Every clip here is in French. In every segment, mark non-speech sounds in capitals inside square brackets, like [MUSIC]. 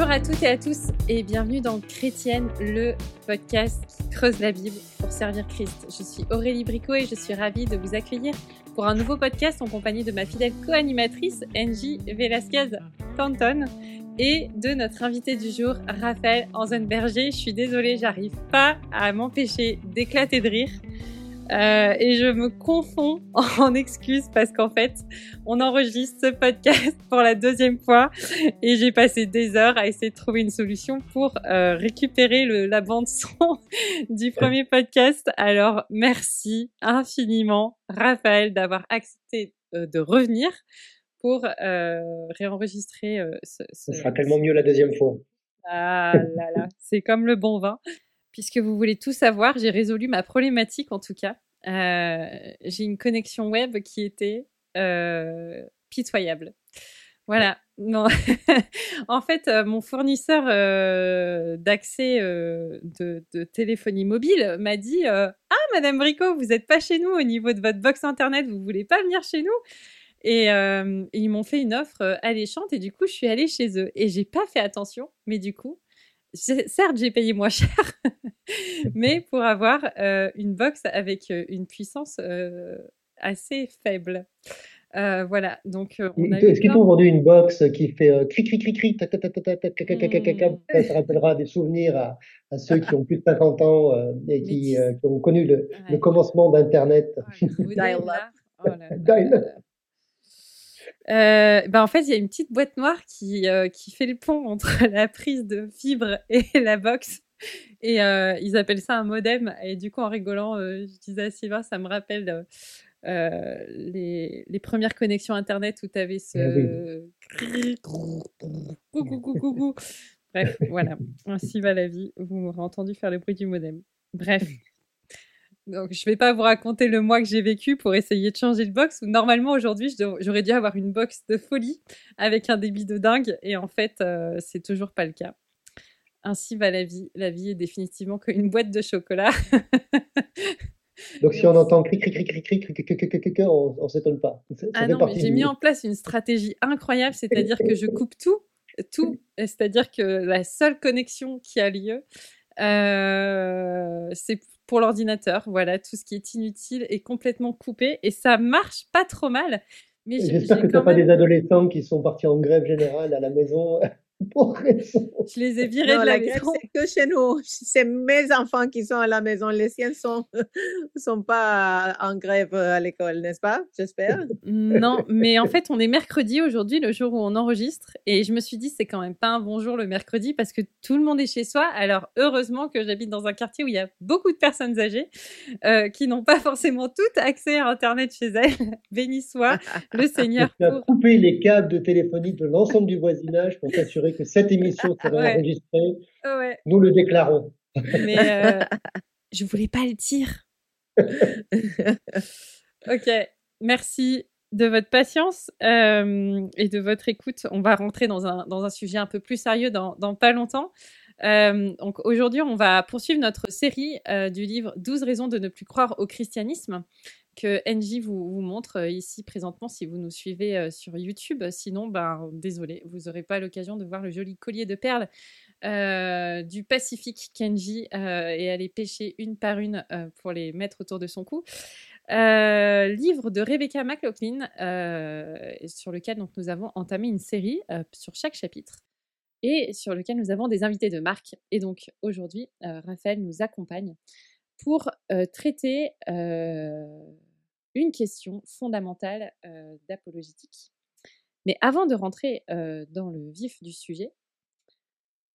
Bonjour à toutes et à tous et bienvenue dans Chrétienne, le podcast qui creuse la Bible pour servir Christ. Je suis Aurélie Bricot et je suis ravie de vous accueillir pour un nouveau podcast en compagnie de ma fidèle co-animatrice Angie Velasquez Tanton et de notre invité du jour, Raphaël Anzenberger. Je suis désolée, j'arrive pas à m'empêcher d'éclater de rire. Euh, et je me confonds [LAUGHS] en excuses parce qu'en fait, on enregistre ce podcast [LAUGHS] pour la deuxième fois et j'ai passé des heures à essayer de trouver une solution pour euh, récupérer le, la bande son [LAUGHS] du premier podcast. Alors, merci infiniment, Raphaël, d'avoir accepté euh, de revenir pour réenregistrer ce, ce... sera tellement mieux la deuxième fois. Ah là là, c'est comme le bon vin. Puisque vous voulez tout savoir, j'ai résolu ma problématique en tout cas. Euh, j'ai une connexion web qui était euh, pitoyable. Voilà. [LAUGHS] En fait, euh, mon fournisseur d'accès de, téléphonie mobile m'a dit Ah, Madame Bricot, vous n'êtes pas chez nous au niveau de votre box internet, vous voulez pas venir chez nous? Et, ils m'ont fait une offre alléchante et du coup, je suis allée chez eux. Et j'ai pas fait attention, mais du coup, certes, j'ai payé moins cher, mais pour avoir euh, une box avec euh, une puissance euh, assez faible. Euh, voilà, donc on a Est-ce qu'ils t'ont vendu une box qui fait cri cri cri cri Ça rappellera des souvenirs à, à, ceux qui ont plus de 50 ans et qui, qui, ont connu le, ouais. le commencement d'Internet. Oh, euh, bah en fait, il y a une petite boîte noire qui, euh, qui fait le pont entre [LAUGHS] la prise de fibre et [LAUGHS] la box. Et euh, ils appellent ça un modem. Et du coup, en rigolant, je disais à Sylvain, ça me rappelle les, les, premières connexions Internet où tu avais ce... [LAUGHS] coucou, coucou, coucou. Bref, voilà. Ainsi va la vie. Vous m'aurez entendu faire le bruit du modem. Bref. Donc, je vais pas vous raconter le mois que j'ai vécu pour essayer de changer de box. Normalement, aujourd'hui, j'aurais dû avoir une box de folie avec un débit de dingue. Et en fait, euh, c'est toujours pas le cas. Ainsi va la vie. La vie est définitivement qu'une boîte de chocolat. Donc, si on entend cri, cri, cri, cri, cri, cri, cri, cri, cri, on, on s'étonne pas. Ça ah non, mais j'ai mis en place une stratégie incroyable, c'est-à-dire que je coupe tout, tout. C'est-à-dire que la seule connexion qui a lieu, euh, c'est pour l'ordinateur. Voilà, tout ce qui est inutile est complètement coupé et ça marche pas trop mal. Mais j'espère que tu n'as pas des adolescents qui sont partis en grève générale à la maison. [LAUGHS] Pour je les ai virés non, de la, la maison. C'est que chez nous. [LAUGHS] C'est mes enfants qui sont à la maison. Les siens sont [LAUGHS] sont pas en grève à l'école, n'est-ce pas? J'espère. Non, mais en fait, on est mercredi aujourd'hui, le jour où on enregistre, et je me suis dit c'est quand même pas un bon jour le mercredi parce que tout le monde est chez soi. Alors heureusement que j'habite dans un quartier où il y a beaucoup de personnes âgées euh, qui n'ont pas forcément tout accès à Internet chez elles. Béni soit le Seigneur. Tu as pour... coupé les câbles de téléphonie de l'ensemble du voisinage pour que cette émission sera ouais. enregistrée. Ouais. Nous le déclarons. Mais euh, [LAUGHS] je voulais pas le dire. [LAUGHS] ok, merci de votre patience euh, et de votre écoute. On va rentrer dans un, dans un sujet un peu plus sérieux dans, dans pas longtemps. Euh, donc aujourd'hui, on va poursuivre notre série euh, du livre 12 raisons de ne plus croire au christianisme que NJ vous, montre ici présentement si vous nous suivez euh, sur YouTube. Sinon, ben, désolé, vous n'aurez pas l'occasion de voir le joli collier de perles euh, du Pacifique Kenji euh, et aller pêcher une par une euh, pour les mettre autour de son cou. livre de Rebecca McLaughlin sur lequel donc, nous avons entamé une série sur chaque chapitre et sur lequel nous avons des invités de marque. Et donc aujourd'hui, Raphaël nous accompagne pour euh, traiter euh, une question fondamentale d'apologétique. Mais avant de rentrer dans le vif du sujet,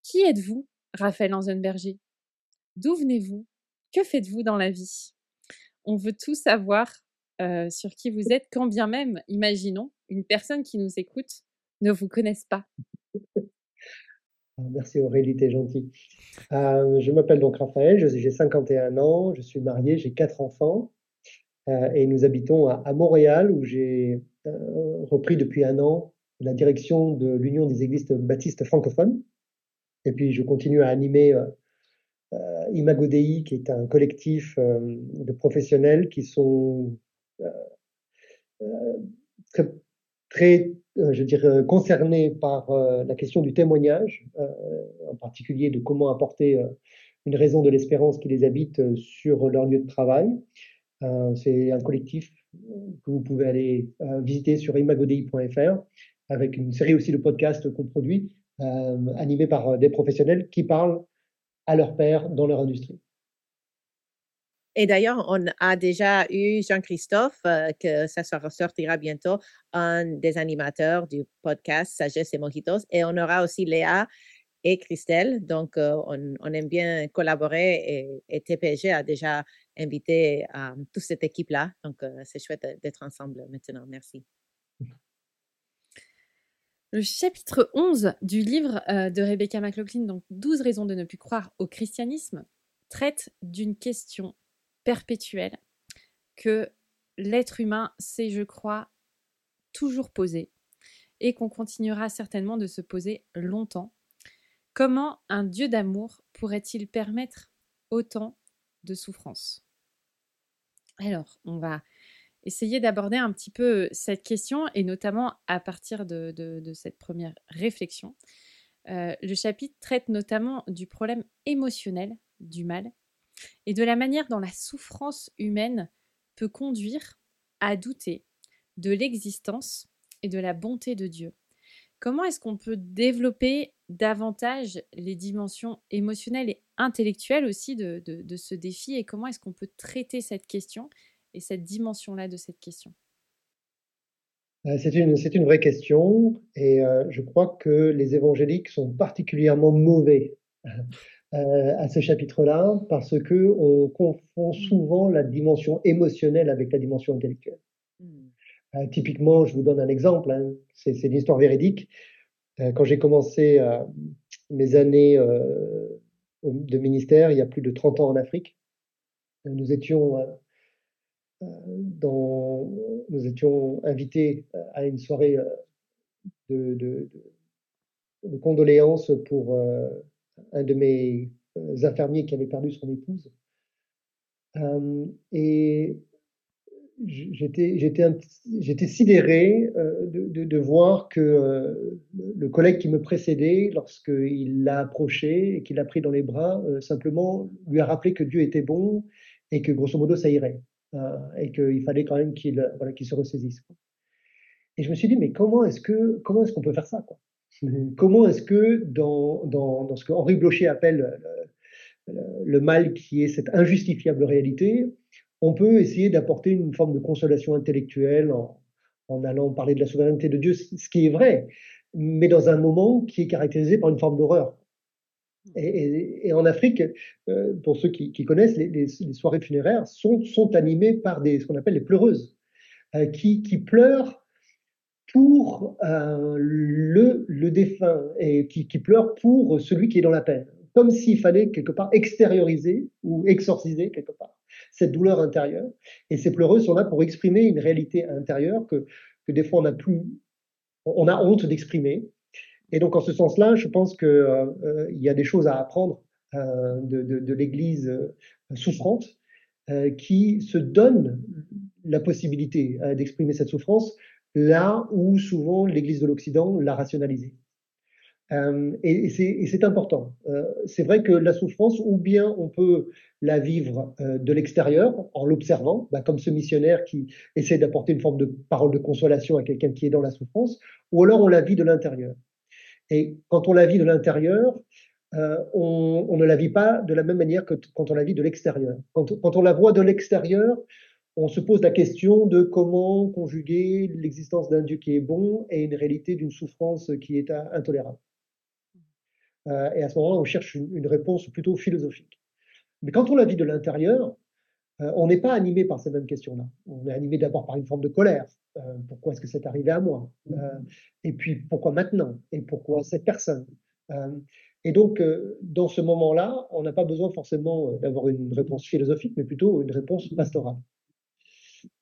qui êtes-vous, Raphaël Anzenberger D'où venez-vous? Que faites-vous dans la vie? On veut tout savoir sur qui vous êtes, quand bien même, imaginons, une personne qui nous écoute ne vous connaisse pas. Merci Aurélie, t'es gentille. Euh, je m'appelle donc Raphaël, j'ai 51 ans, je suis marié, j'ai quatre enfants et nous habitons à, Montréal où j'ai euh, repris depuis un an la direction de l'Union des Églises baptistes francophones. Et puis je continue à animer euh, Imago Dei, qui est un collectif de professionnels qui sont très, très, je dirais, concernés par la question du témoignage, en particulier de comment apporter une raison de l'espérance qui les habite sur leur lieu de travail. C'est un collectif que vous pouvez aller visiter sur imagodei.fr avec une série aussi de podcasts qu'on produit, animés par des professionnels qui parlent à leur père dans leur industrie. Et d'ailleurs, on a déjà eu Jean-Christophe, euh, que ça sortira bientôt, un des animateurs du podcast Sagesse et Mojitos. Et on aura aussi Léa et Christelle. Donc, euh, on, aime bien collaborer et, TPG a déjà invité euh, toute cette équipe-là. Donc, c'est chouette d'être ensemble maintenant. Merci. Le chapitre 11 du livre de Rebecca McLaughlin, donc 12 raisons de ne plus croire au christianisme, traite d'une question perpétuelle que l'être humain s'est, je crois, toujours posé et qu'on continuera certainement de se poser longtemps. Comment un Dieu d'amour pourrait-il permettre autant de souffrance? Alors, on va essayer d'aborder un petit peu cette question et notamment à partir de, cette première réflexion. Euh, le chapitre traite notamment du problème émotionnel du mal et de la manière dont la souffrance humaine peut conduire à douter de l'existence et de la bonté de Dieu. Comment est-ce qu'on peut développer davantage les dimensions émotionnelles et intellectuelles aussi de, ce défi et comment est-ce qu'on peut traiter cette question et cette dimension-là de cette question? Euh, c'est une, une, vraie question et euh, je crois que les évangéliques sont particulièrement mauvais euh, à ce chapitre-là parce que on confond mmh. souvent la dimension émotionnelle avec la dimension intellectuelle. Euh, typiquement, je vous donne un exemple, hein, c'est une histoire véridique. Euh, quand j'ai commencé mes années de ministère, il y a plus de 30 ans en Afrique, nous étions invités à une soirée de, de, condoléances pour un de mes euh, infirmiers qui avait perdu son épouse. Euh, et j'étais sidéré euh, de, de, voir que le collègue qui me précédait, lorsqu'il l'a approché et qu'il l'a pris dans les bras, simplement lui a rappelé que Dieu était bon et que grosso modo ça irait et qu'il fallait quand même qu'il voilà, se ressaisisse. Et je me suis dit mais comment est-ce que comment est-ce qu'on peut faire ça quoi? [LAUGHS] Comment est-ce que dans, dans, ce que Henri Blocher appelle le, mal qui est cette injustifiable réalité, on peut essayer d'apporter une forme de consolation intellectuelle en, allant parler de la souveraineté de Dieu, ce qui est vrai, mais dans un moment qui est caractérisé par une forme d'horreur. Et, en Afrique, euh, pour ceux qui, connaissent, les, soirées funéraires sont, animées par des, ce qu'on appelle les pleureuses, euh, qui, pleurent pour euh, le, défunt et qui, qui, pleure pour celui qui est dans la peine, comme s'il fallait quelque part extérioriser ou exorciser quelque part cette douleur intérieure. Et ces pleureuses sont là pour exprimer une réalité intérieure que, que des fois on a plus, on a honte d'exprimer. Et donc en ce sens-là, je pense qu'il euh, euh, y a des choses à apprendre euh, de, de, de l'Église euh, souffrante qui se donne la possibilité d'exprimer cette souffrance là où souvent l'Église de l'Occident l'a rationalisé. Euh, et, c'est important. Euh, c'est vrai que la souffrance, ou bien on peut la vivre euh, de l'extérieur en l'observant, bah, comme ce missionnaire qui essaie d'apporter une forme de parole de consolation à quelqu'un qui est dans la souffrance, ou alors on la vit de l'intérieur. Et quand on la vit de l'intérieur, on, ne la vit pas de la même manière que quand on la vit de l'extérieur. Quand on la voit de l'extérieur, on se pose la question de comment conjuguer l'existence d'un Dieu qui est bon et une réalité d'une souffrance qui est intolérable. Euh, et à ce moment-là, on cherche une, réponse plutôt philosophique. Mais quand on la vit de l'intérieur, euh, on n'est pas animé par ces mêmes questions-là. On est animé d'abord par une forme de colère. Euh, pourquoi est-ce que c'est arrivé à moi? Et puis pourquoi maintenant? Et pourquoi cette personne? Et donc, dans ce moment-là, on n'a pas besoin forcément d'avoir une réponse philosophique, mais plutôt une réponse pastorale.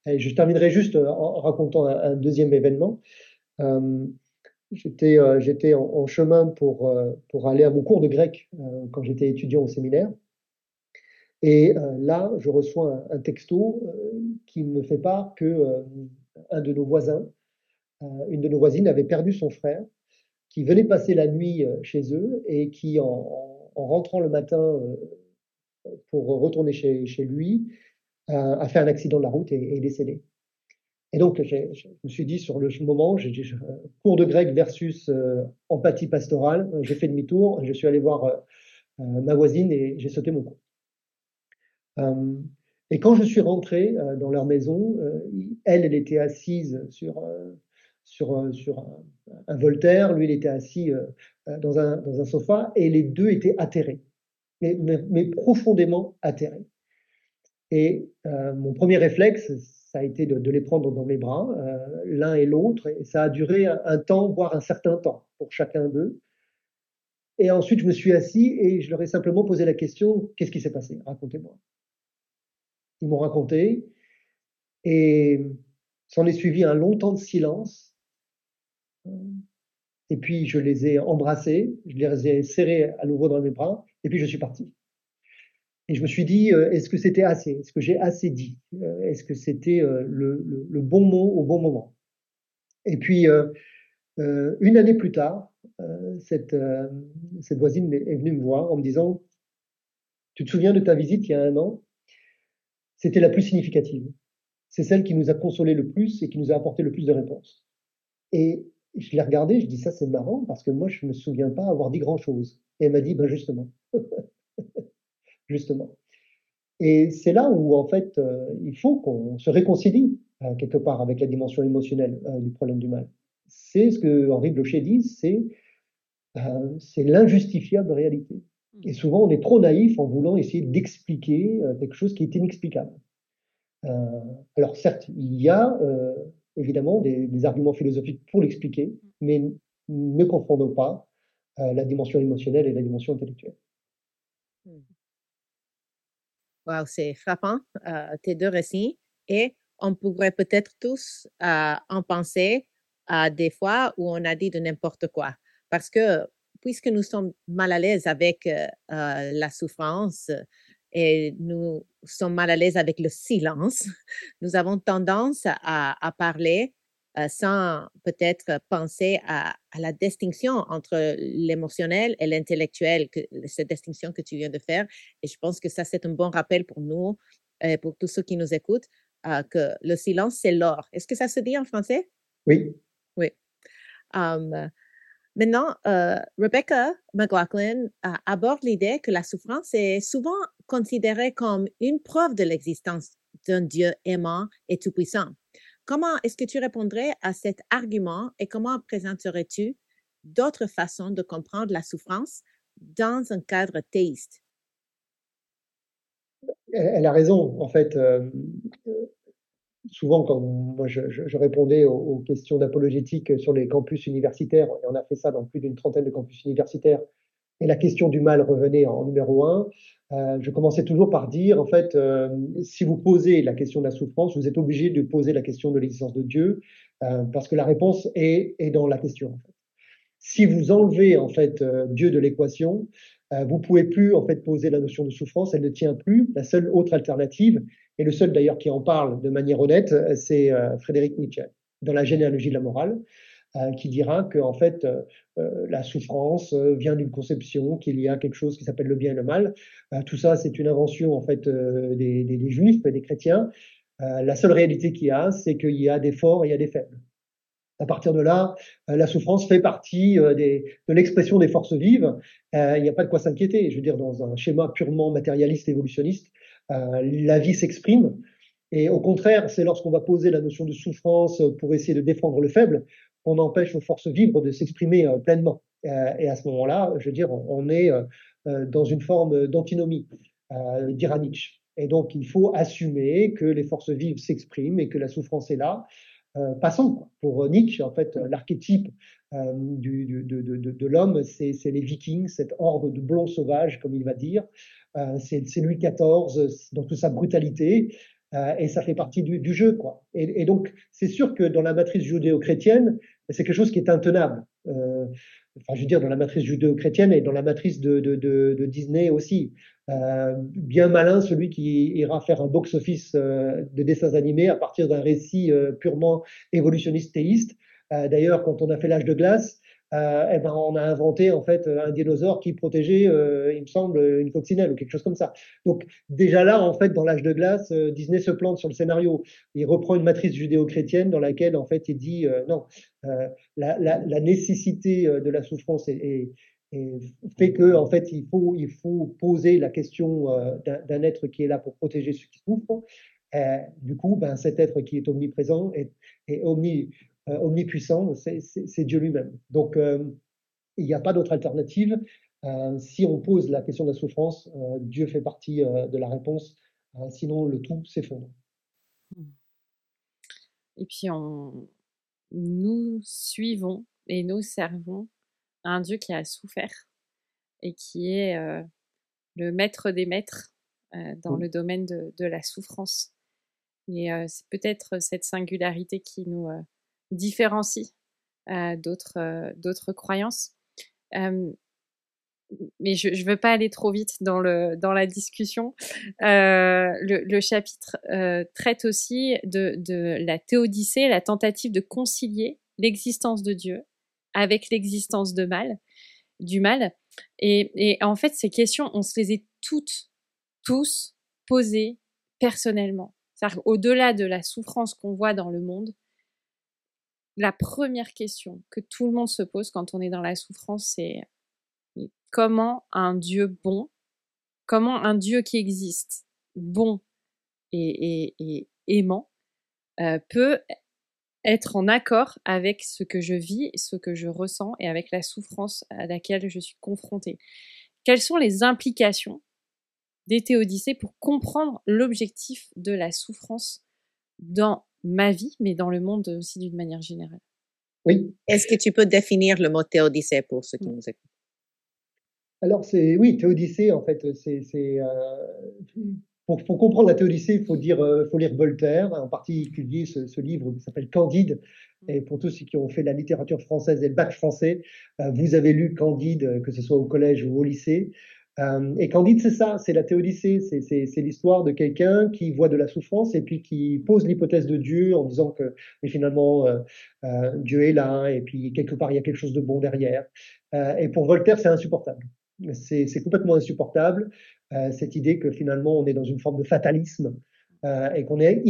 Et je terminerai juste en racontant un, deuxième événement. Euh, j'étais euh, j'étais en, chemin pour, pour aller à mon cours de grec quand j'étais étudiant au séminaire. Et là, je reçois un, texto qui me fait part que un de nos voisins une de nos voisines avait perdu son frère, qui venait passer la nuit chez eux et qui, en, rentrant le matin pour retourner chez, chez lui, a fait un accident de la route et, est décédé. Et donc, je me suis dit sur le moment, cours de grec versus empathie pastorale. J'ai fait demi-tour, je suis allé voir ma voisine et j'ai sauté mon coup. Et quand je suis rentré euh, dans leur maison, euh, elle, elle était assise sur, euh, sur, sur un, Voltaire, lui, il était assis dans un, dans un sofa, et les deux étaient atterrés, mais, mais, profondément atterrés. Et mon premier réflexe, ça a été de, les prendre dans mes bras, l'un et l'autre, et ça a duré un, temps, voire un certain temps pour chacun d'eux. Et ensuite, je me suis assis et je leur ai simplement posé la question, qu'est-ce qui s'est passé? Racontez-moi. Ils m'ont raconté. Et s'en est suivi un long temps de silence. Et puis je les ai embrassés, je les ai serrés à nouveau dans mes bras, et puis je suis parti. Et je me suis dit, euh, est-ce que c'était assez? Est-ce que j'ai assez dit? Euh, Est-ce que c'était euh, le, le, bon mot au bon moment? Et puis, une année plus tard, cette, cette voisine est venue me voir en me disant, tu te souviens de ta visite il y a un an? C'était la plus significative. C'est celle qui nous a consolé le plus et qui nous a apporté le plus de réponses. Et je l'ai regardée, je dis ça c'est marrant parce que moi je me souviens pas avoir dit grand chose. Et elle m'a dit ben justement, [LAUGHS] justement. Et c'est là où en fait euh, il faut qu'on se réconcilie euh, quelque part avec la dimension émotionnelle euh, du problème du mal. C'est ce que Henri Blocher dit, c'est c'est l'injustifiable réalité. Et souvent, on est trop naïf en voulant essayer d'expliquer quelque chose qui est inexplicable. Alors certes, il y a évidemment des, arguments philosophiques pour l'expliquer, mais ne confondons pas la dimension émotionnelle et la dimension intellectuelle. Hmm. Wow, c'est frappant, tes deux récits. Et on pourrait peut-être tous en penser à des fois où on a dit de n'importe quoi. Parce que puisque nous sommes mal à l'aise avec euh, euh, la souffrance et nous sommes mal à l'aise avec le silence, [LAUGHS] nous avons tendance à, parler euh, sans peut-être penser à, la distinction entre l'émotionnel et l'intellectuel, cette distinction que tu viens de faire. Et je pense que ça, c'est un bon rappel pour nous, et pour tous ceux qui nous écoutent, que le silence, c'est l'or. Est-ce que ça se dit en français? Oui. Oui. Hum, Maintenant, euh, Rebecca McLaughlin euh, aborde l'idée que la souffrance est souvent considérée comme une preuve de l'existence d'un Dieu aimant et tout-puissant. Comment est-ce que tu répondrais à cet argument et comment présenterais-tu d'autres façons de comprendre la souffrance dans un cadre théiste? Elle a raison. En fait, euh, souvent, quand moi je, je, répondais aux, questions d'apologétique sur les campus universitaires, et on a fait ça dans plus d'une trentaine de campus universitaires, et la question du mal revenait en numéro un, euh, je commençais toujours par dire, en fait, euh, si vous posez la question de la souffrance, vous êtes obligé de poser la question de l'existence de Dieu, euh, parce que la réponse est, dans la question. En fait. Si vous enlevez en fait Dieu de l'équation, vous pouvez plus en fait poser la notion de souffrance, elle ne tient plus. La seule autre alternative, et le seul d'ailleurs qui en parle de manière honnête, c'est Frédéric Nietzsche dans la généalogie de la morale, qui dira que en fait la souffrance vient d'une conception qu'il y a quelque chose qui s'appelle le bien et le mal. tout ça, c'est une invention en fait des, des, des juifs, des chrétiens. la seule réalité qu'il y a, c'est qu'il y a des forts et il y a des faibles. À partir de là, euh, la souffrance fait partie euh, des, de l'expression des forces vives. Euh, il n'y a pas de quoi s'inquiéter. Je veux dire, dans un schéma purement matérialiste, évolutionniste, la vie s'exprime. Et au contraire, c'est lorsqu'on va poser la notion de souffrance pour essayer de défendre le faible qu'on empêche aux forces vives de s'exprimer pleinement. et à ce moment-là, je veux dire, on est dans une forme d'antinomie, dira Nietzsche. Et donc, il faut assumer que les forces vives s'expriment et que la souffrance est là euh, passant. Pour Nietzsche, en fait, l'archétype euh, de, l'homme, c'est les Vikings, cette horde de blonds sauvages, comme il va dire. Euh, c'est Louis XIV dans toute sa brutalité. Euh, et ça fait partie du, jeu, quoi. Et donc, c'est sûr que dans la matrice judéo-chrétienne, c'est quelque chose qui est intenable. Euh, enfin, je veux dire, dans la matrice judéo-chrétienne et dans la matrice de, Disney aussi. Euh, bien malin celui qui ira faire un box-office euh, de dessins animés à partir d'un récit euh, purement évolutionniste théiste. D'ailleurs, quand on a fait l'âge de glace, euh, eh ben, on a inventé en fait un dinosaure qui protégeait, euh, il me semble, une coccinelle ou quelque chose comme ça. Donc déjà là, en fait, dans l'âge de glace, euh, Disney se plante sur le scénario. Il reprend une matrice judéo-chrétienne dans laquelle en fait il dit non, la, nécessité de la souffrance fait que en fait il faut poser la question d'un être qui est là pour protéger ceux qui souffrent. du coup, ben, cet être qui est omniprésent est, est omni, euh, omnipuissant, c'est Dieu lui-même. Donc, euh, il n'y a pas d'autre alternative. Euh, si on pose la question de la souffrance, Dieu fait partie de la réponse. sinon, le tout s'effondre. Hmm. Et puis, nous suivons et nous servons un Dieu qui a souffert et qui est le maître des maîtres dans le domaine de, de, la souffrance. Et c'est peut-être cette singularité qui nous, différencie euh, d'autres euh, croyances. mais je ne veux pas aller trop vite dans, le, dans la discussion. Euh, le, chapitre traite aussi de, de la théodicée, la tentative de concilier l'existence de Dieu avec l'existence de mal, du mal. Et, et, en fait, ces questions, on se les est toutes, tous posées personnellement. Au-delà de la souffrance qu'on voit dans le monde, la première question que tout le monde se pose quand on est dans la souffrance, c'est comment un Dieu bon, comment un Dieu qui existe, bon et, aimant, euh, peut être en accord avec ce que je vis, ce que je ressens et avec la souffrance à laquelle je suis confrontée? Quelles sont les implications des théodicées pour comprendre l'objectif de la souffrance dans ma vie, mais dans le monde aussi d'une manière générale. Oui. Est-ce que tu peux définir le mot théodicée pour ceux qui mmh. nous écoutent? Alors, c'est oui, théodicée, en fait, c'est. Euh, pour, pour, comprendre la théodicée, il faut, dire, euh, faut lire Voltaire, en particulier ce, ce livre qui s'appelle Candide. Mmh. Et pour tous ceux qui ont fait la littérature française et le bac français, euh, vous avez lu Candide, que ce soit au collège ou au lycée. Euh, et Candide, c'est ça, c'est la théodicée, c'est l'histoire de quelqu'un qui voit de la souffrance et puis qui pose l'hypothèse de Dieu en disant que mais finalement euh, euh, Dieu est là et puis quelque part il y a quelque chose de bon derrière. et pour Voltaire, c'est insupportable. C'est complètement insupportable cette idée que finalement on est dans une forme de fatalisme et qu'on est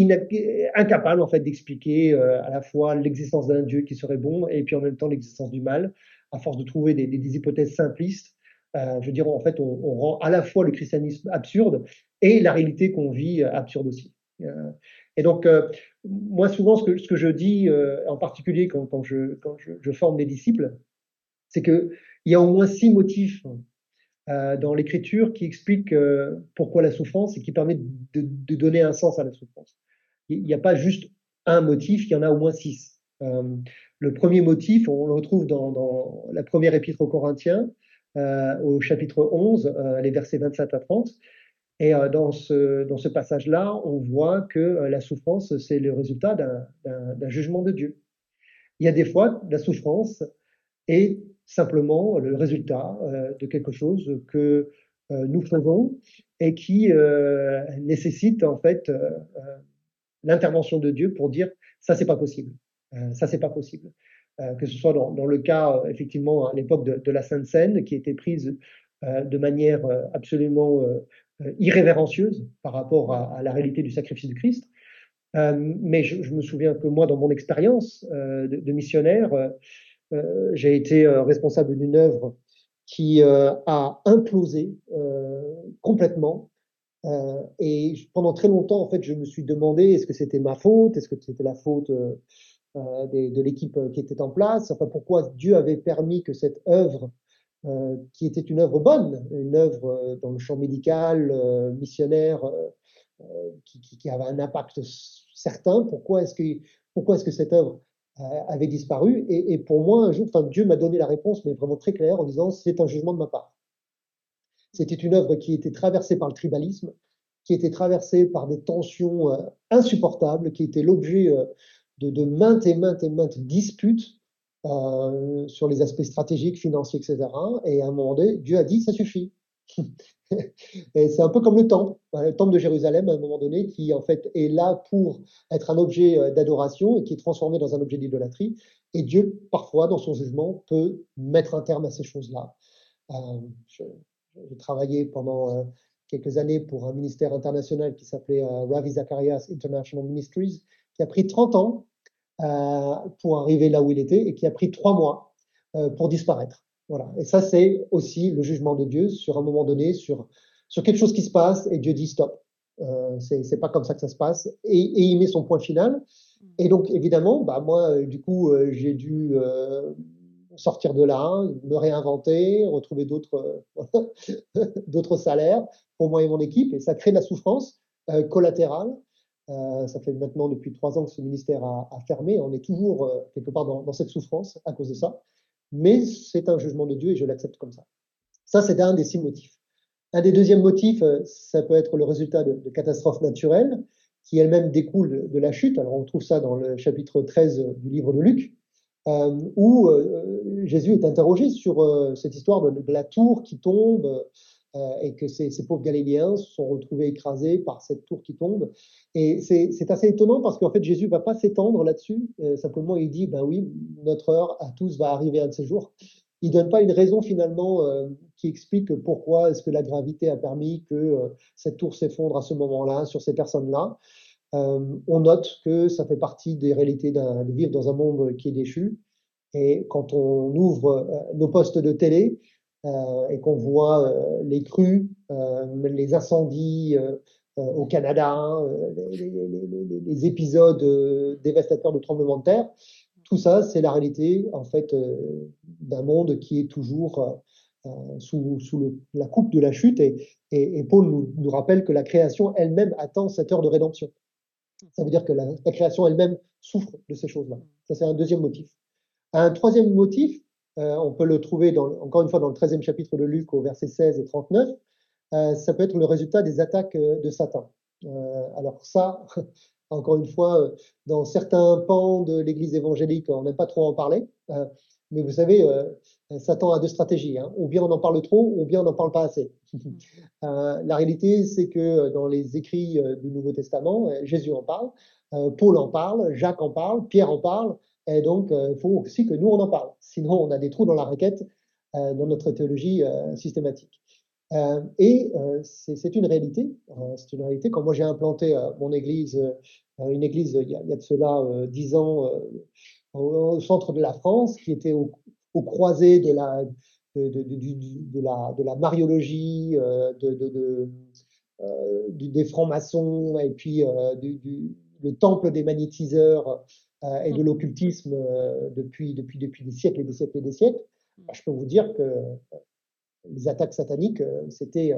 incapable en fait d'expliquer à la fois l'existence d'un Dieu qui serait bon et puis en même temps l'existence du mal à force de trouver des, des hypothèses simplistes euh, je veux dire, en fait, on, on, rend à la fois le christianisme absurde et la réalité qu'on vit absurde aussi. Euh, et donc, euh, moi, souvent, ce que, ce que je dis, en particulier quand, quand, je, quand je, forme des disciples, c'est qu'il y a au moins six motifs dans l'écriture qui expliquent pourquoi la souffrance et qui permettent de, de, donner un sens à la souffrance. Il n'y a pas juste un motif, il y en a au moins six. le premier motif, on le retrouve dans, dans la première épître aux Corinthiens, euh, au chapitre 11, euh, les versets 27 à 30. Et euh, dans ce passage-là, on voit que la souffrance, c'est le résultat d'un jugement de Dieu. Il y a des fois, la souffrance est simplement le résultat de quelque chose que nous faisons et qui nécessite en fait l'intervention de Dieu pour dire ça c'est pas possible, ça c'est pas possible. Euh, que ce soit dans, le cas, euh, effectivement, à l'époque de, la Sainte Seine, qui était prise euh, de manière absolument irrévérencieuse par rapport à, la réalité du sacrifice du Christ. mais je, me souviens que moi, dans mon expérience de, missionnaire, j'ai été responsable d'une œuvre qui a implosé complètement et pendant très longtemps, en fait, je me suis demandé est-ce que c'était ma faute, est-ce que c'était la faute euh, de l'équipe euh, qui était en place, enfin pourquoi Dieu avait permis que cette œuvre, euh, qui était une œuvre bonne, une œuvre dans le champ médical, missionnaire, qui, avait un impact certain, pourquoi est-ce que, pourquoi est-ce que cette œuvre avait disparu? Et, pour moi, un jour, Dieu m'a donné la réponse, mais vraiment très claire, en disant c'est un jugement de ma part. C'était une œuvre qui était traversée par le tribalisme, qui était traversée par des tensions insupportables, qui était l'objet de, de maintes et maintes et maintes disputes euh, sur les aspects stratégiques, financiers, etc. Et à un moment donné, Dieu a dit, ça suffit. [LAUGHS] et c'est un peu comme le temple, le temple de Jérusalem à un moment donné, qui en fait est là pour être un objet euh, d'adoration et qui est transformé dans un objet d'idolâtrie. Et Dieu, parfois, dans son jugement, peut mettre un terme à ces choses-là. Euh, j'ai travaillé pendant euh, quelques années pour un ministère international qui s'appelait Ravi Zacharias International Ministries, qui a pris 30 ans pour arriver là où il était et qui a pris 3 mois pour disparaître. Voilà. Et ça, c'est aussi le jugement de Dieu sur un moment donné, sur, quelque chose qui se passe, et Dieu dit stop. Euh, c'est pas comme ça que ça se passe. Et, il met son point final. Et donc, évidemment, bah, moi, euh, du coup, euh, j'ai dû euh, sortir de là, me réinventer, retrouver d'autres [LAUGHS] d'autres salaires pour moi et mon équipe. Et ça crée de la souffrance collatérale. Ça fait maintenant depuis trois ans que ce ministère a, fermé. On est toujours quelque part dans, dans cette souffrance à cause de ça mais c'est un jugement de Dieu et je l'accepte comme ça. Ça, c'est un des six motifs. Un des deuxièmes motifs, euh, ça peut être le résultat de, catastrophes naturelles qui elles-mêmes découlent de la chute. Alors on trouve ça dans le chapitre 13 du livre de Luc, euh, où euh, Jésus est interrogé sur cette histoire de, de, la tour qui tombe euh, et que ces, pauvres Galiléens se sont retrouvés écrasés par cette tour qui tombe. Et c'est assez étonnant parce qu'en fait, Jésus va pas s'étendre là-dessus. Euh, simplement, il dit, ben oui, notre heure à tous va arriver un de ces jours. Il donne pas une raison finalement euh, qui explique pourquoi est-ce que la gravité a permis que cette tour s'effondre à ce moment-là sur ces personnes-là. on note que ça fait partie des réalités de vivre dans un monde qui est déchu. Et quand on ouvre nos postes de télé, et qu'on voit euh, les crues, euh, les incendies au Canada, les, épisodes dévastateurs de tremblements de terre, tout ça, c'est la réalité en fait d'un monde qui est toujours sous, la coupe de la chute. Et, Paul nous, rappelle que la création elle-même attend cette heure de rédemption. Ça veut dire que la création elle-même souffre de ces choses-là. Ça, c'est un deuxième motif. Un troisième motif, euh, on peut le trouver dans, encore une fois dans le 13e chapitre de Luc au verset 16 et 39. Euh, ça peut être le résultat des attaques euh, de Satan. alors ça, [LAUGHS] encore une fois, dans certains pans de l'Église évangélique, on n'aime pas trop en parler. mais vous savez, Satan a deux stratégies. Hein. Ou bien on en parle trop, ou bien on n'en parle pas assez. [LAUGHS] la réalité, c'est que dans les écrits du Nouveau Testament, Jésus en parle, Paul en parle, Jacques en parle, Pierre en parle, et donc, il euh, faut aussi que nous, on en parle. Sinon, on a des trous dans la raquette euh, dans notre théologie euh, systématique. et c'est une réalité. c'est une réalité. Quand moi j'ai implanté mon église, une église il y, a, il de cela dix ans au, centre de la France, qui était au, au croisé de la de, la, mariologie, de, de, des francs-maçons et puis du, du, le temple des magnétiseurs et de mm. l'occultisme euh, depuis, depuis, depuis des siècles et des siècles et des siècles, mm. je peux vous dire que euh, les attaques sataniques, c'était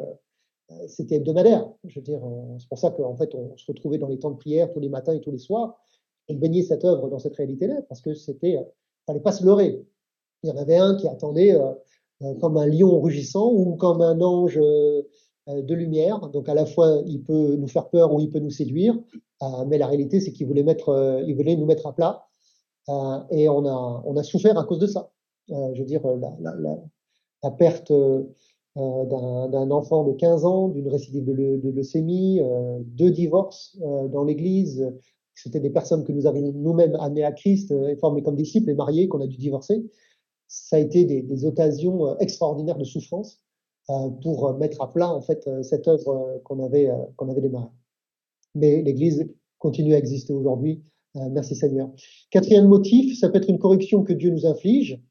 c'était hebdomadaire. Je veux dire, c'est pour ça qu'en fait, on se retrouvait dans les temps de prière tous les matins et tous les soirs et baigner cette œuvre dans cette réalité-là, parce que c'était, fallait pas se leurrer. Il y en avait un qui attendait euh, comme un lion rugissant ou comme un ange euh, de lumière. Donc à la fois, il peut nous faire peur ou il peut nous séduire, euh, mais la réalité, c'est qu'il voulait euh, voulait nous mettre à plat, et on a, on a souffert à cause de ça. je veux dire, la, la, la, la perte d'un enfant de 15 ans, d'une récidive de, de leucémie, deux divorces dans l'Église. C'était des personnes que nous avions nous-mêmes amenées à Christ, formées comme disciples et mariées, qu'on a dû divorcer. Ça a été des, des occasions extraordinaires de souffrance euh, pour mettre à plat en fait euh, cette œuvre euh, qu'on avait qu'on avait démarrée. Mais l'Église continue à exister aujourd'hui. merci Seigneur. Quatrième motif, ça peut être une correction que Dieu nous inflige.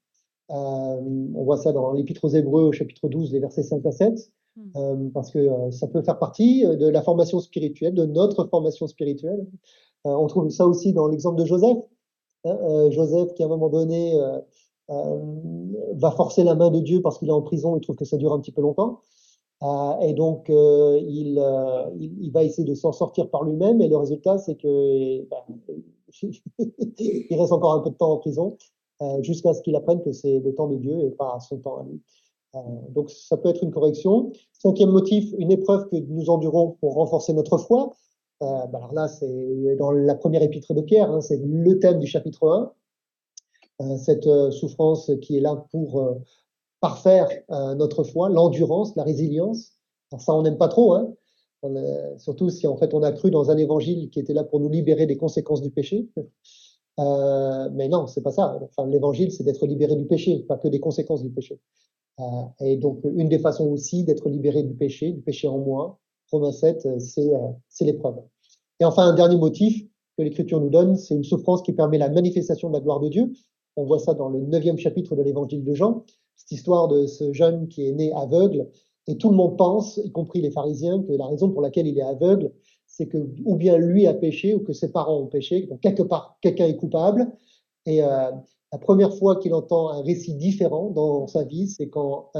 on voit ça dans l'Épître aux Hébreux au chapitre 12, les versets 5 à 7. Hmm. parce que ça peut faire partie de la formation spirituelle, de notre formation spirituelle. on trouve ça aussi dans l'exemple de Joseph. Joseph qui à un moment donné euh, va forcer la main de Dieu parce qu'il est en prison, il trouve que ça dure un petit peu longtemps. Euh, et donc, euh, il, va essayer de s'en sortir par lui-même, et le résultat, c'est que ben, [LAUGHS] il reste encore un peu de temps en prison, jusqu'à ce qu'il apprenne que c'est le temps de Dieu et pas son temps à lui. donc, ça peut être une correction. Cinquième motif, une épreuve que nous endurons pour renforcer notre foi. Ben alors là, c'est dans la première épître de Pierre, hein, c'est le thème du chapitre 1. Euh, cette euh, souffrance qui est là pour, euh, parfaire notre foi, l'endurance, la résilience. Alors ça, on n'aime pas trop, hein. surtout si en fait on a cru dans un évangile qui était là pour nous libérer des conséquences du péché. [LAUGHS] Euh, mais non, c'est pas ça. Enfin, l'évangile, c'est d'être libéré du péché, pas que des conséquences du péché. Euh, et donc, une des façons aussi d'être libéré du péché, du péché en moi, Romains 7, euh, c'est, euh, l'épreuve. Et enfin, un dernier motif que l'Écriture nous donne, c'est une souffrance qui permet la manifestation de la gloire de Dieu. On voit ça dans le neuvième chapitre de l'évangile de Jean, cette histoire de ce jeune qui est né aveugle, et tout le monde pense, y compris les pharisiens, que la raison pour laquelle il est aveugle, c'est que ou bien lui a péché ou que ses parents ont péché. Donc quelque part, quelqu'un est coupable. Et euh, la première fois qu'il entend un récit différent dans sa vie, c'est quand,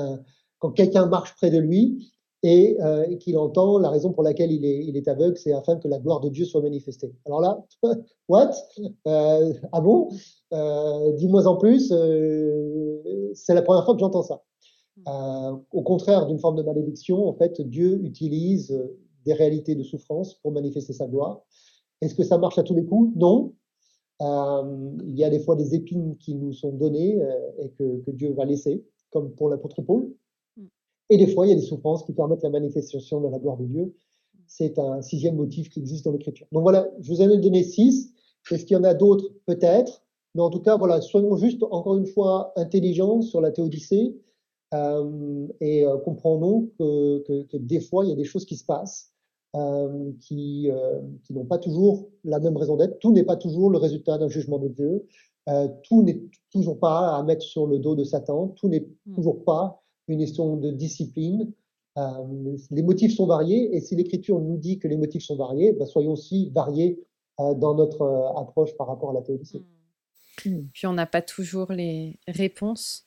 quand quelqu'un marche près de lui et, euh, qu'il entend la raison pour laquelle il est, aveugle, c'est afin que la gloire de Dieu soit manifestée. Alors là, [LAUGHS] what? Euh, Ah bon? Euh, Dis-moi en plus. C'est la première fois que j'entends ça. Au contraire d'une forme de malédiction, en fait, Dieu utilise des réalités de souffrance pour manifester sa gloire. Est-ce que ça marche à tous les coups? Non. Il y a des fois des épines qui nous sont données et que, que, Dieu va laisser, comme pour l'apôtre Paul. Et des fois, il y a des souffrances qui permettent la manifestation de la gloire de Dieu. C'est un sixième motif qui existe dans l'Écriture. Donc voilà, je vous en ai donné six. Est-ce qu'il y en a d'autres? Peut-être. Mais en tout cas, voilà, soyons juste, encore une fois, intelligents sur la théodicée euh, et euh, comprenons que, que, que, des fois, il y a des choses qui se passent euh, qui, qui n'ont pas toujours la même raison d'être. Tout n'est pas toujours le résultat d'un jugement de Dieu. Tout n'est toujours pas à mettre sur le dos de Satan. Tout n'est hmm. toujours pas une question de discipline. Euh, les motifs sont variés et si l'Écriture nous dit que les motifs sont variés, ben soyons aussi variés euh, dans notre euh, approche par rapport à la théologie. Hmm. Hmm. Puis on n'a pas toujours les réponses.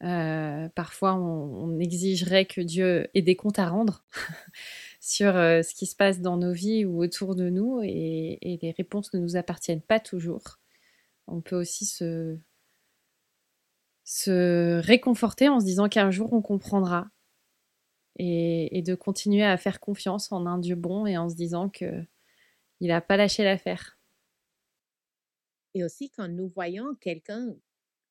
parfois, on, exigerait que Dieu ait des comptes à rendre. [LAUGHS] sur ce qui se passe dans nos vies ou autour de nous et, les réponses ne nous appartiennent pas toujours. On peut aussi se, se réconforter en se disant qu'un jour on comprendra et, de continuer à faire confiance en un Dieu bon et en se disant que il n'a pas lâché l'affaire. Et aussi quand nous voyons quelqu'un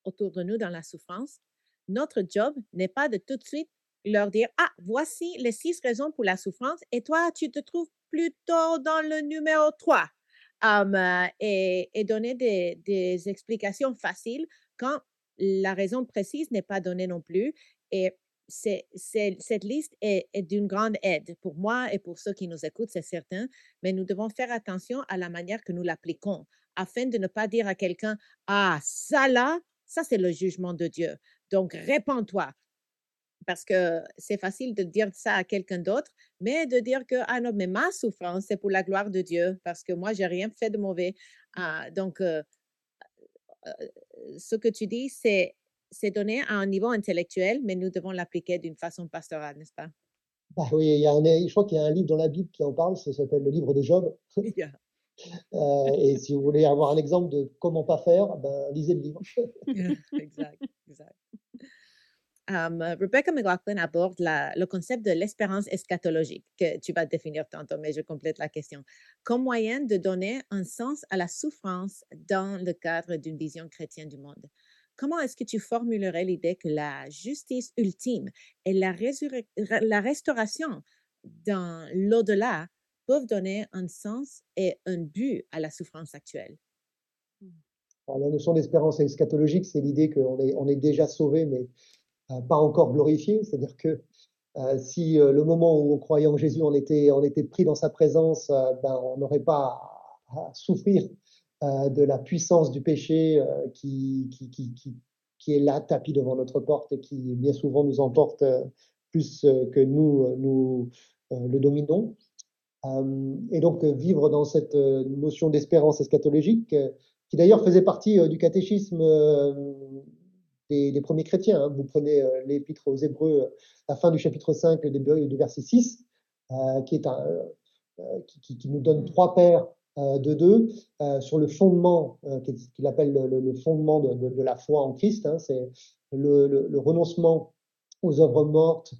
autour de nous dans la souffrance, notre job n'est pas de tout de suite leur dire, ah, voici les six raisons pour la souffrance et toi, tu te trouves plutôt dans le numéro 3. Um, et, et, donner des, des, explications faciles quand la raison précise n'est pas donnée non plus. Et cette liste est, d'une grande aide pour moi et pour ceux qui nous écoutent, c'est certain, mais nous devons faire attention à la manière que nous l'appliquons afin de ne pas dire à quelqu'un, ah, ça là, ça c'est le jugement de Dieu. Donc, répands-toi, parce que c'est facile de dire ça à quelqu'un d'autre, mais de dire que, ah non, mais ma souffrance, c'est pour la gloire de Dieu, parce que moi, j'ai rien fait de mauvais. Ah, donc, euh, ce que tu dis, c'est, c'est donné à un niveau intellectuel, mais nous devons l'appliquer d'une façon pastorale, n'est-ce pas? Bah oui, il y a un, je crois qu'il y a un livre dans la Bible qui en parle, ça s'appelle le livre de Job. [LAUGHS] Yeah. [LAUGHS] euh, et si vous voulez avoir un exemple de comment pas faire, ben, lisez le livre. [LAUGHS] exact, exact. Um, Rebecca McLaughlin aborde la, le concept de l'espérance eschatologique, que tu vas définir tantôt, mais je complète la question, comme moyen de donner un sens à la souffrance dans le cadre d'une vision chrétienne du monde. Comment est-ce que tu formulerais l'idée que la justice ultime et la, la restauration dans l'au-delà peuvent donner un sens et un but à la souffrance actuelle? Alors, la notion d'espérance eschatologique, c'est l'idée qu'on est, on est déjà sauvé, mais euh, pas encore glorifié, c'est-à-dire que euh, si euh, le moment où on croyait en Jésus, on était, on était pris dans sa présence, ben, on n'aurait pas à, souffrir de la puissance du péché qui, qui, qui, qui, qui est là, tapis devant notre porte et qui bien souvent nous emporte plus que nous, nous le dominons. Et donc vivre dans cette notion d'espérance eschatologique, qui d'ailleurs faisait partie du catéchisme des, premiers chrétiens. Hein. Vous prenez euh, l'épître aux Hébreux, euh, la fin du chapitre 5, du verset 6, euh, qui, est un, qui, qui, nous donne trois paires de deux sur le fondement qu'il appelle le, fondement de, de, de, la foi en Christ. Hein, c'est le, le, renoncement aux œuvres mortes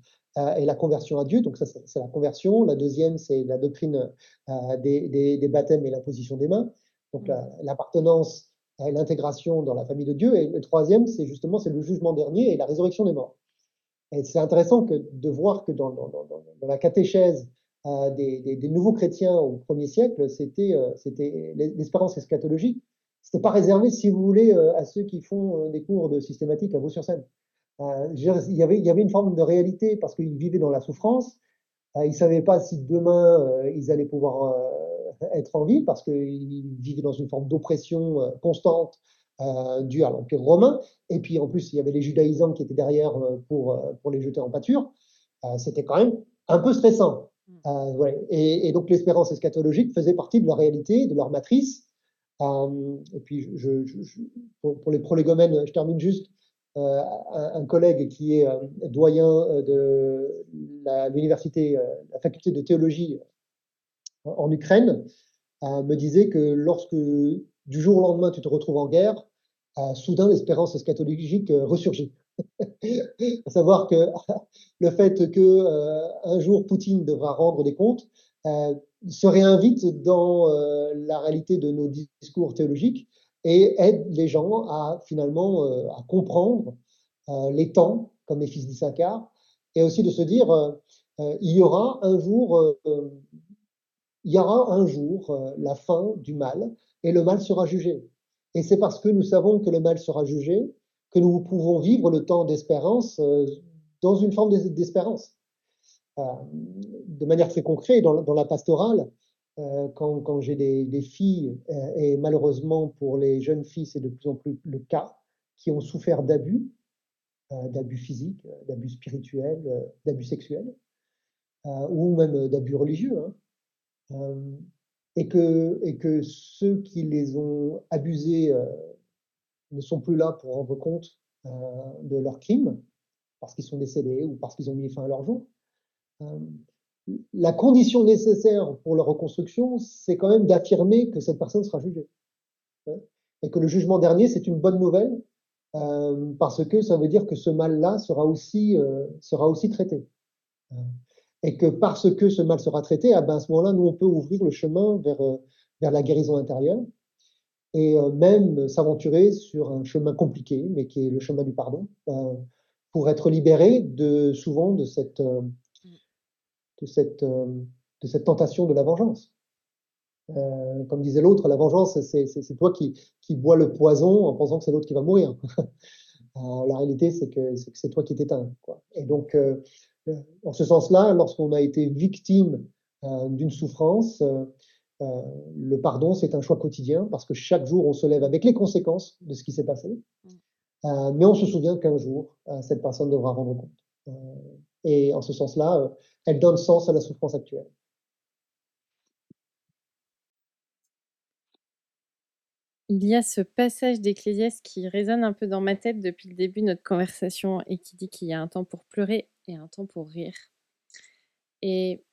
et la conversion à Dieu. Donc ça, c'est la conversion. La deuxième, c'est la doctrine des, des, des, baptêmes et la position des mains. Donc mmh. l'appartenance l'intégration dans la famille de Dieu. Et le troisième, c'est justement c'est le jugement dernier et la résurrection des morts. Et c'est intéressant que, de voir que dans, dans, dans, dans la catéchèse euh, des, des, des, nouveaux chrétiens au premier siècle, c'était euh, c'était l'espérance eschatologique. C'était pas réservé, si vous voulez, euh, à ceux qui font des cours de systématique à Vaux-sur-Seine. il, y avait, y avait une forme de réalité parce qu'ils vivaient dans la souffrance. ils savaient pas si demain ils allaient pouvoir être en vie parce qu'ils vivaient dans une forme d'oppression constante euh, dû à l'Empire romain. Et puis en plus, il y avait les judaïsants qui étaient derrière euh, pour, euh, pour les jeter en pâture. Euh, C'était quand même un peu stressant. Mm. Euh, ouais. et, et, donc l'espérance eschatologique faisait partie de leur réalité, de leur matrice. et puis je, je, je, pour, pour, les prolégomènes, je termine juste. Un, un, collègue qui est doyen de l'université, la faculté de théologie en Ukraine, me disait que lorsque du jour au lendemain, tu te retrouves en guerre, euh, soudain, l'espérance eschatologique euh, ressurgit. [LAUGHS] à savoir que [LAUGHS] le fait que euh, un jour Poutine devra rendre des comptes euh, se réinvite dans euh, la réalité de nos discours théologiques et aide les gens à finalement euh, à comprendre les temps comme les fils d'Issachar et aussi de se dire il y aura un jour il y aura un jour la fin du mal et le mal sera jugé. Et c'est parce que nous savons que le mal sera jugé que nous pouvons vivre le temps d'espérance euh, dans une forme d'espérance. Euh, de manière très concrète, dans, la pastorale, euh, quand, j'ai des, filles, euh, et malheureusement pour les jeunes filles, c'est de plus en plus le cas, qui ont souffert d'abus, euh, d'abus physiques, d'abus spirituels, d'abus sexuels, ou même d'abus religieux. Hein et que, et que ceux qui les ont abusés euh, ne sont plus là pour rendre compte euh, de leurs crimes, parce qu'ils sont décédés ou parce qu'ils ont mis fin à leur jour. Euh, la condition nécessaire pour leur reconstruction, c'est quand même d'affirmer que cette personne sera jugée. Et que le jugement dernier, c'est une bonne nouvelle, euh, parce que ça veut dire que ce mal-là sera aussi, euh, sera aussi traité et que parce que ce mal sera traité, ah ben à ce moment-là, nous, on peut ouvrir le chemin vers, euh, vers la guérison intérieure et euh, même s'aventurer sur un chemin compliqué, mais qui est le chemin du pardon, euh, pour être libéré de souvent de cette, euh, de cette, euh, de cette tentation de la vengeance. Euh, comme disait l'autre, la vengeance, c'est toi qui, qui bois le poison en pensant que c'est l'autre qui va mourir. [LAUGHS] la réalité, c'est que c'est toi qui t'éteins. Et donc, en ce sens-là, lorsqu'on a été victime euh, d'une souffrance, euh, euh, le pardon, c'est un choix quotidien parce que chaque jour, on se lève avec les conséquences de ce qui s'est passé. Mm. mais on se souvient qu'un jour, cette personne devra rendre compte. et en ce sens-là, elle donne sens à la souffrance actuelle. Il y a ce passage d'Ecclésiaste qui résonne un peu dans ma tête depuis le début de notre conversation et qui dit qu'il y a un temps pour pleurer et un temps pour rire. Et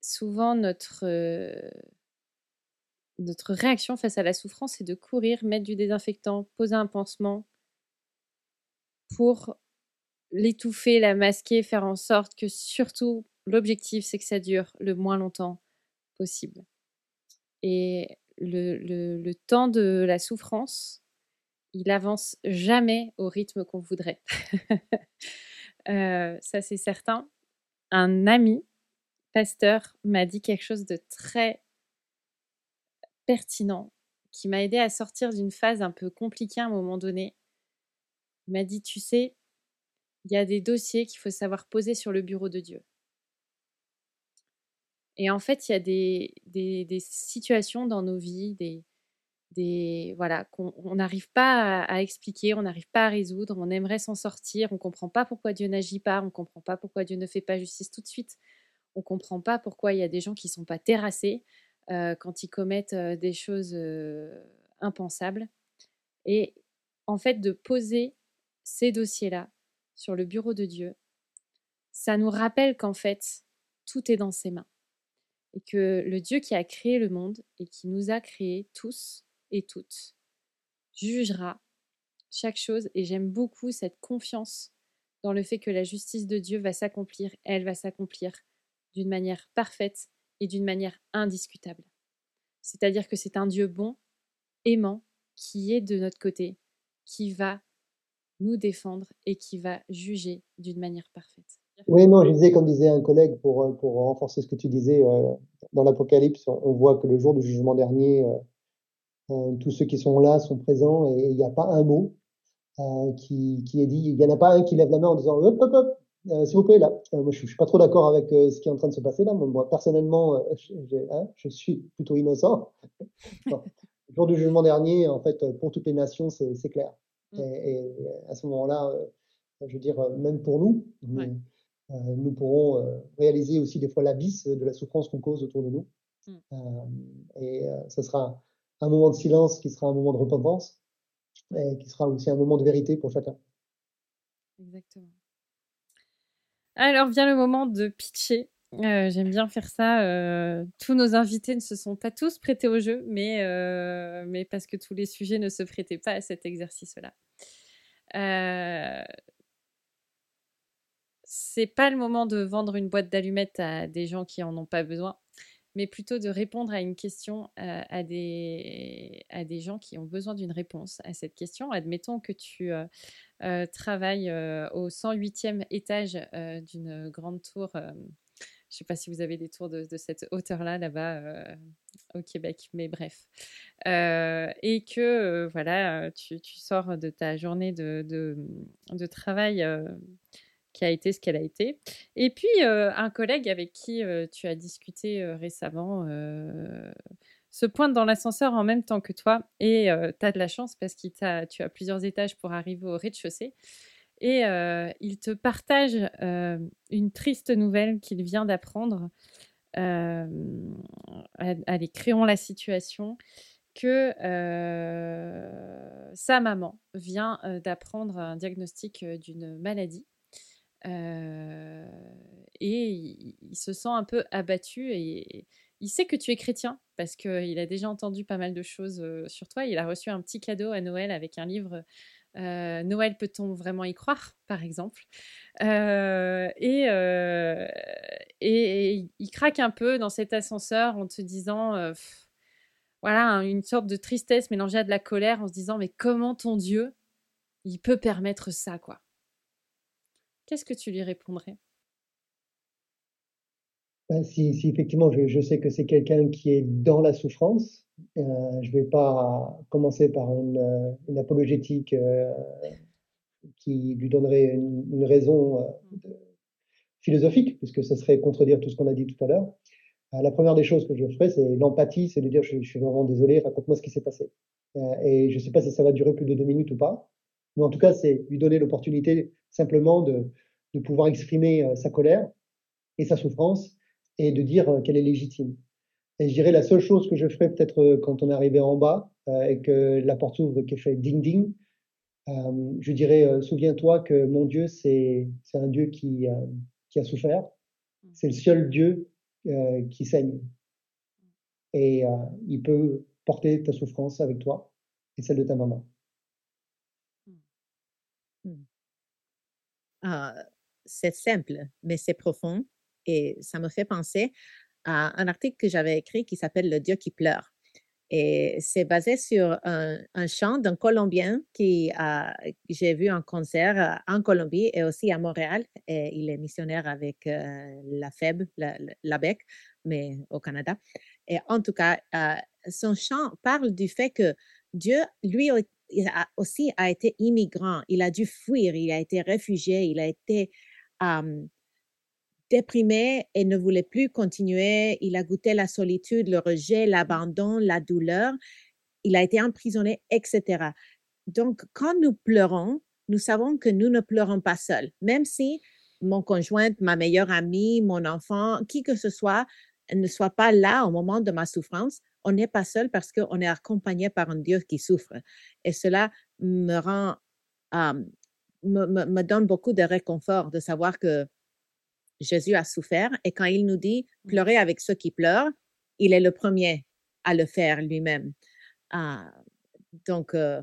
souvent, notre, euh, notre réaction face à la souffrance, c'est de courir, mettre du désinfectant, poser un pansement pour l'étouffer, la masquer, faire en sorte que surtout, l'objectif, c'est que ça dure le moins longtemps possible. Et le, le, le temps de la souffrance, il avance jamais au rythme qu'on voudrait. [LAUGHS] Euh, ça c'est certain. Un ami, pasteur, m'a dit quelque chose de très pertinent, qui m'a aidé à sortir d'une phase un peu compliquée à un moment donné. Il m'a dit, tu sais, il y a des dossiers qu'il faut savoir poser sur le bureau de Dieu. Et en fait, il y a des, des, des situations dans nos vies, des, voilà qu'on n'arrive pas à, à, expliquer, on n'arrive pas à résoudre, on aimerait s'en sortir, on comprend pas pourquoi Dieu n'agit pas, on comprend pas pourquoi Dieu ne fait pas justice tout de suite, on comprend pas pourquoi il y a des gens qui sont pas terrassés euh, quand ils commettent euh, des choses euh, impensables. Et en fait, de poser ces dossiers-là sur le bureau de Dieu, ça nous rappelle qu'en fait, tout est dans ses mains. Et que le Dieu qui a créé le monde et qui nous a créés tous, et toutes, jugera chaque chose et j'aime beaucoup cette confiance dans le fait que la justice de Dieu va s'accomplir, elle va s'accomplir d'une manière parfaite et d'une manière indiscutable. C'est-à-dire que c'est un Dieu bon, aimant, qui est de notre côté, qui va nous défendre et qui va juger d'une manière parfaite. Oui, non, je disais, comme disait un collègue, pour, pour renforcer ce que tu disais, dans l'Apocalypse, on voit que le jour du jugement dernier, tous ceux qui sont là sont présents et il n'y a pas un mot qui, qui est dit. Il n'y en a pas un qui lève la main en disant hop, hop, hop, euh, s'il vous plaît, là, euh, moi, je, ne suis pas trop d'accord avec euh, ce qui est en train de se passer là. Moi, personnellement, je, hein, je, suis plutôt innocent. [LAUGHS] le jour du jugement dernier, en fait, pour toutes les nations, c'est clair. Mm. Et, à ce moment-là, je veux dire, même pour nous, nous, pourrons réaliser aussi des fois l'abysse de la souffrance qu'on cause autour de nous. Mm. et ce sera un moment de silence qui sera un moment de repentance et qui sera aussi un moment de vérité pour chacun. Exactement. Alors vient le moment de pitcher. Euh, j'aime bien faire ça. Euh, tous nos invités ne se sont pas tous prêtés au jeu, mais, euh, mais parce que tous les sujets ne se prêtaient pas à cet exercice-là. c'est pas le moment de vendre une boîte d'allumettes à des gens qui en ont pas besoin mais plutôt de répondre à une question euh, à, des, à des gens qui ont besoin d'une réponse à cette question. Admettons que tu euh, euh, travailles au 108e étage d'une grande tour. je ne sais pas si vous avez des tours de, cette hauteur-là, là-bas, au Québec, mais bref. et que, voilà, tu, tu, sors de ta journée de, de, de travail qui a été ce qu'elle a été. Et puis, euh, un collègue avec qui euh, tu as discuté euh, récemment se pointe dans l'ascenseur en même temps que toi. Et tu as de la chance parce que tu as plusieurs étages pour arriver au rez-de-chaussée. Et il te partage une triste nouvelle qu'il vient d'apprendre. allez, créons la situation que sa maman vient d'apprendre un diagnostic d'une maladie euh, et il, se sent un peu abattu et il sait que tu es chrétien parce qu'il a déjà entendu pas mal de choses euh, sur toi. Il a reçu un petit cadeau à Noël avec un livre euh, Noël, peut-on vraiment y croire, par exemple. Et, il craque un peu dans cet ascenseur en te disant, voilà, une sorte de tristesse mélangée à de la colère en se disant, mais comment ton Dieu, il peut permettre ça, quoi? Qu'est-ce que tu lui répondrais? Ben, si, effectivement je, sais que c'est quelqu'un qui est dans la souffrance, euh, je ne vais pas commencer par une, euh, apologétique euh, qui lui donnerait une, raison philosophique, puisque ce serait contredire tout ce qu'on a dit tout à l'heure. la première des choses que je ferais, c'est l'empathie, c'est de dire je, je, suis vraiment désolé, raconte-moi ce qui s'est passé. et je ne sais pas si ça va durer plus de deux minutes ou pas, mais en tout cas, c'est lui donner l'opportunité simplement de, de pouvoir exprimer euh, sa colère et sa souffrance et de dire euh, qu'elle est légitime. Et je dirais la seule chose que je ferais peut-être euh, quand on arrivé en bas et que la porte s'ouvre, qui fait ding ding, je dirais souviens-toi que mon Dieu c'est c'est un Dieu qui qui a souffert, c'est le seul Dieu qui saigne et il peut porter ta souffrance avec toi et celle de ta maman. Ah, c'est simple, mais c'est profond. Et ça me fait penser à un article que j'avais écrit qui s'appelle Le Dieu qui pleure. Et c'est basé sur un, chant d'un Colombien qui a, j'ai vu en concert euh, en Colombie et aussi à Montréal. Et il est missionnaire avec euh, la FEB, la, BEC, mais au Canada. Et en tout cas, euh, son chant parle du fait que Dieu, lui, aussi a été immigrant. Il a dû fuir, il a été réfugié, il a été déprimé et ne voulait plus continuer. Il a goûté la solitude, le rejet, l'abandon, la douleur. Il a été emprisonné, etc. Donc, quand nous pleurons, nous savons que nous ne pleurons pas seuls. Même si mon conjoint, ma meilleure amie, mon enfant, qui que ce soit, ne soit pas là au moment de ma souffrance, on n'est pas seul parce qu'on est accompagné par un Dieu qui souffre. Et cela me rend, me, donne beaucoup de réconfort de savoir que Jésus a souffert et quand il nous dit pleurer avec ceux qui pleurent, il est le premier à le faire lui-même. Ah, donc, euh,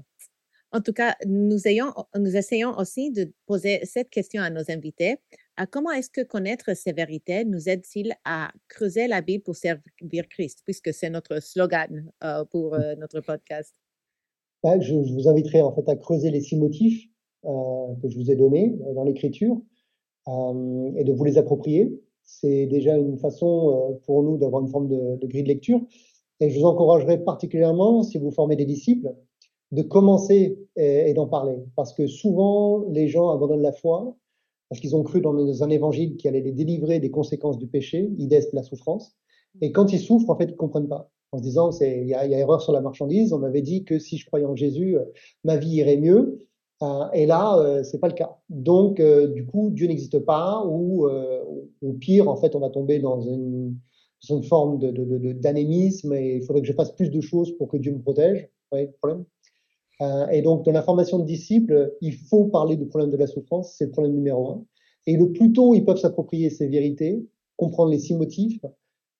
en tout cas, nous, ayons, nous essayons aussi de poser cette question à nos invités. À comment est-ce que connaître ces vérités nous aide-t-il à creuser la Bible pour servir Christ, puisque c'est notre slogan euh, pour mmh. euh, notre podcast? je, vous inviterai en fait à creuser les six motifs que je vous ai données dans l'écriture et de vous les approprier. C'est déjà une façon pour nous d'avoir une forme de, grille de lecture. Et je vous encouragerai particulièrement, si vous formez des disciples, de commencer et, d'en parler. Parce que souvent, les gens abandonnent la foi parce qu'ils ont cru dans un évangile qui allait les délivrer des conséquences du péché, idées la souffrance. Et quand ils souffrent, en fait, ils comprennent pas. En se disant, il y, a erreur sur la marchandise. On m'avait dit que si je croyais en Jésus, euh, ma vie irait mieux. Euh, et là, euh, c'est pas le cas. Donc, euh, du coup, Dieu n'existe pas, ou au pire, en fait, on va tomber dans une, une forme d'anémisme de, de, et il faudrait que je fasse plus de choses pour que Dieu me protège. Vous voyez le problème? Et donc, dans la formation de disciples, il faut parler du problème de la souffrance, c'est le problème numéro un. Et le plus tôt ils peuvent s'approprier ces vérités, comprendre les six motifs,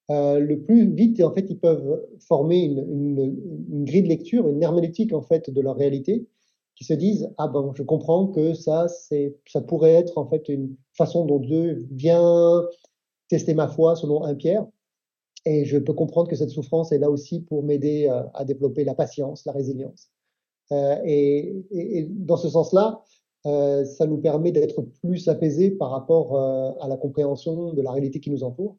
euh, le plus vite, en fait, ils peuvent former une, une, une, grille de lecture, une herméneutique en fait de leur réalité, qui se disent ah ben je comprends que ça c'est ça pourrait être en fait une façon dont Dieu vient tester ma foi selon un Pierre, et je peux comprendre que cette souffrance est là aussi pour m'aider à, à développer la patience, la résilience. Euh, et, dans ce sens-là, euh, ça nous permet d'être plus apaisés par rapport euh, à la compréhension de la réalité qui nous entoure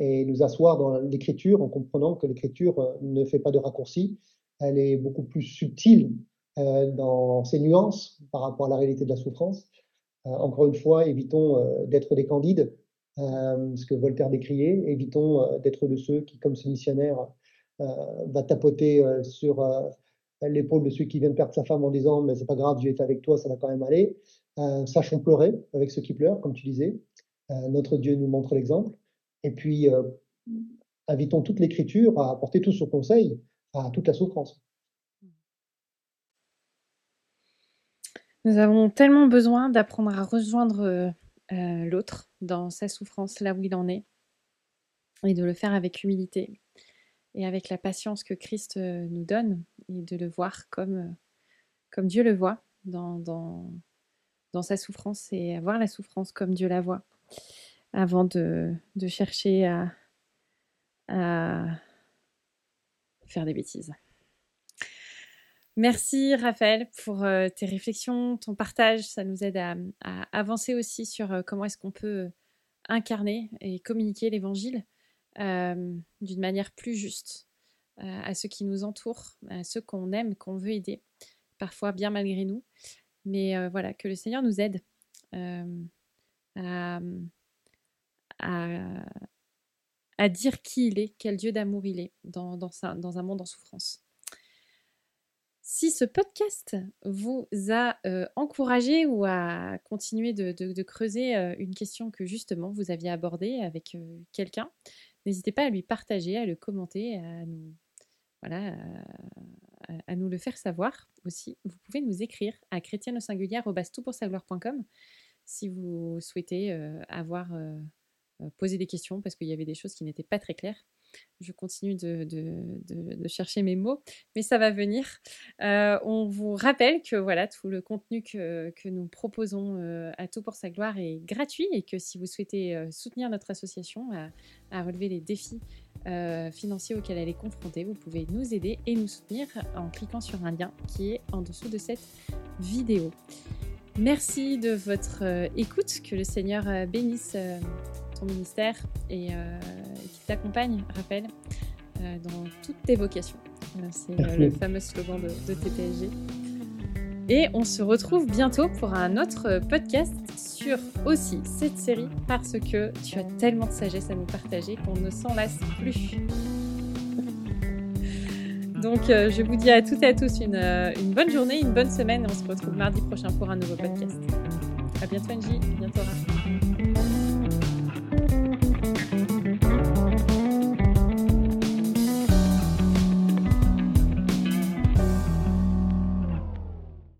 et nous asseoir dans l'écriture en comprenant que l'écriture ne fait pas de raccourcis, elle est beaucoup plus subtile dans ses nuances par rapport à la réalité de la souffrance. encore une fois, évitons d'être des candides, ce que Voltaire décriait, évitons d'être de ceux qui, comme ce missionnaire, va tapoter sur l'épaule de celui qui vient de perdre sa femme en disant mais c'est pas grave, Dieu est avec toi, ça va quand même aller. Euh, sachons pleurer avec ceux qui pleurent, comme tu disais. Euh, notre Dieu nous montre l'exemple. Et puis, euh, invitons toute l'Écriture à apporter tout son conseil à toute la souffrance. Nous avons tellement besoin d'apprendre à rejoindre l'autre dans sa souffrance, là où il en est, et de le faire avec humilité et avec la patience que Christ euh, nous donne et de le voir comme, euh, Dieu le voit dans, sa souffrance et voir la souffrance comme Dieu la voit avant de, chercher à faire des bêtises. Merci Raphaël pour euh, tes réflexions, ton partage. Ça nous aide à, avancer aussi sur comment est-ce qu'on peut incarner et communiquer l'évangile euh, d'une manière plus juste euh, à ceux qui nous entourent, à ceux qu'on aime, qu'on veut aider, parfois bien malgré nous. Mais euh, voilà, que le Seigneur nous aide à, dire qui il est, quel Dieu d'amour il est dans, un monde en souffrance. Si ce podcast vous a encouragé ou a continué de, creuser une question que justement vous aviez abordée avec quelqu'un, N'hésitez pas à lui partager, à le commenter, à nous, voilà, à, nous le faire savoir aussi. Vous pouvez nous écrire à chrétienne au singulier si vous souhaitez euh, avoir euh, euh, posé des questions parce qu'il y avait des choses qui n'étaient pas très claires je continue de, chercher mes mots, mais ça va venir. Euh, on vous rappelle que voilà, tout le contenu que, nous proposons euh, à Tout pour sa gloire est gratuit et que si vous souhaitez euh, soutenir notre association à, relever les défis financiers auxquels elle est confrontée, vous pouvez nous aider et nous soutenir en cliquant sur un lien qui est en dessous de cette vidéo. Merci de votre écoute, que le Seigneur bénisse ministère et euh, qui t'accompagne, Raphaël, euh, dans toutes tes vocations. Euh, c'est le [LAUGHS] fameux slogan de, de TPSG. Et on se retrouve bientôt pour un autre podcast sur aussi cette série parce que tu as tellement de sagesse à nous partager qu'on ne s'en lasse plus. Donc je vous dis à toutes et à tous une, une bonne journée, une bonne semaine et on se retrouve mardi prochain pour un nouveau podcast. À bientôt Angie, à bientôt Raphaël.